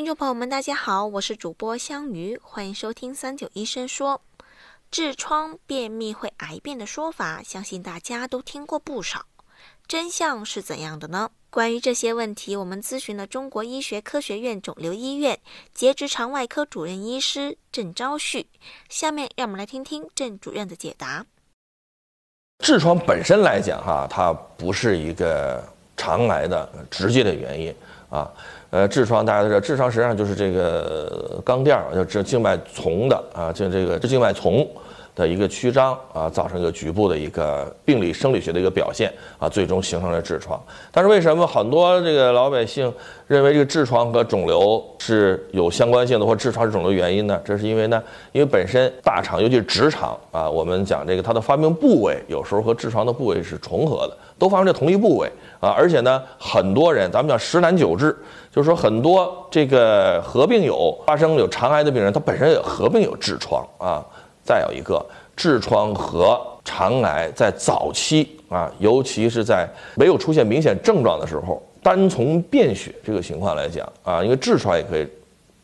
听众朋友们，大家好，我是主播香鱼，欢迎收听三九医生说。痔疮、便秘会癌变的说法，相信大家都听过不少。真相是怎样的呢？关于这些问题，我们咨询了中国医学科学院肿瘤医院结直肠外科主任医师郑昭旭。下面让我们来听听郑主任的解答。痔疮本身来讲，哈，它不是一个肠癌的直接的原因啊。呃，痔疮大家都知道，痔疮实际上就是这个肛垫儿，就静脉丛的啊，就这个这静脉丛。的一个曲张啊，造成一个局部的一个病理生理学的一个表现啊，最终形成了痔疮。但是为什么很多这个老百姓认为这个痔疮和肿瘤是有相关性的，或痔疮是肿瘤原因呢？这是因为呢，因为本身大肠，尤其是直肠啊，我们讲这个它的发病部位有时候和痔疮的部位是重合的，都发生在同一部位啊。而且呢，很多人咱们讲十难九痔，就是说很多这个合并有发生有肠癌的病人，他本身也合并有痔疮啊。再有一个，痔疮和肠癌在早期啊，尤其是在没有出现明显症状的时候，单从便血这个情况来讲啊，因为痔疮也可以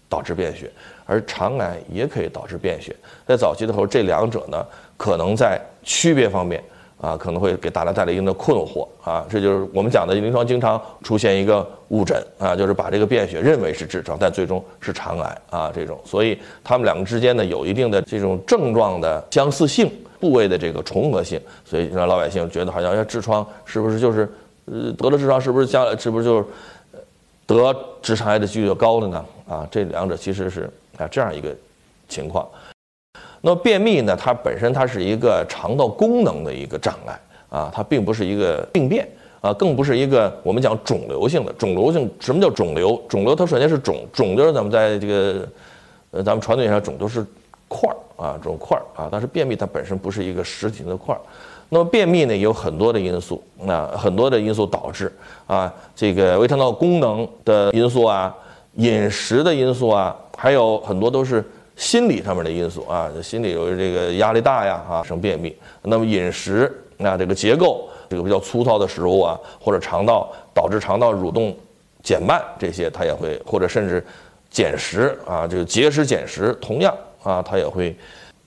导致便血，而肠癌也可以导致便血。在早期的时候，这两者呢，可能在区别方面。啊，可能会给大家带来一定的困惑啊，这就是我们讲的临床经常出现一个误诊啊，就是把这个便血认为是痔疮，但最终是肠癌啊，这种，所以他们两个之间呢有一定的这种症状的相似性，部位的这个重合性，所以让老百姓觉得好像要痔疮是不是就是呃得了痔疮是不是将来是不是就是得直肠癌的几率就高了呢？啊，这两者其实是啊这样一个情况。那么便秘呢？它本身它是一个肠道功能的一个障碍啊，它并不是一个病变啊，更不是一个我们讲肿瘤性的肿瘤性。什么叫肿瘤？肿瘤它首先是肿，肿瘤咱们在这个呃咱们传统意义上肿瘤是块儿啊，这种块儿啊。但是便秘它本身不是一个实体的块儿。那么便秘呢有很多的因素啊，很多的因素导致啊，这个胃肠道功能的因素啊，饮食的因素啊，还有很多都是。心理上面的因素啊，心理由于这个压力大呀，啊，生便秘。那么饮食啊，这个结构，这个比较粗糙的食物啊，或者肠道导致肠道蠕动减慢，这些它也会，或者甚至减食啊，这个节食减食，同样啊，它也会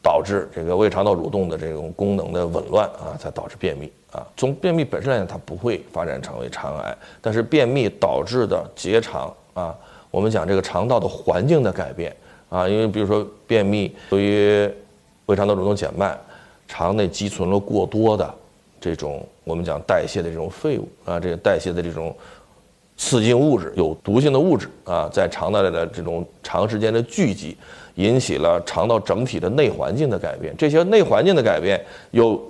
导致这个胃肠道蠕动的这种功能的紊乱啊，才导致便秘啊。从便秘本身来讲，它不会发展成为肠癌，但是便秘导致的结肠啊，我们讲这个肠道的环境的改变。啊，因为比如说便秘，由于胃肠道蠕动减慢，肠内积存了过多的这种我们讲代谢的这种废物啊，这个代谢的这种刺激物质、有毒性的物质啊，在肠道里的这种长时间的聚集，引起了肠道整体的内环境的改变。这些内环境的改变，又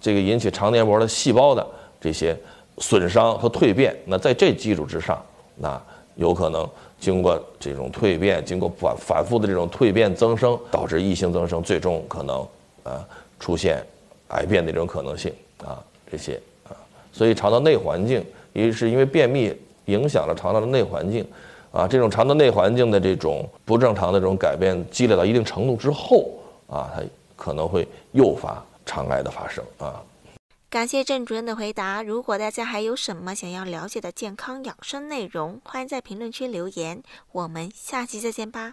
这个引起肠黏膜的细胞的这些损伤和蜕变。那在这基础之上，那有可能。经过这种蜕变，经过反反复的这种蜕变增生，导致异性增生，最终可能啊出现癌变的这种可能性啊这些啊，所以肠道内环境，一是因为便秘影响了肠道的内环境啊，这种肠道内环境的这种不正常的这种改变积累到一定程度之后啊，它可能会诱发肠癌的发生啊。感谢郑主任的回答。如果大家还有什么想要了解的健康养生内容，欢迎在评论区留言。我们下期再见吧。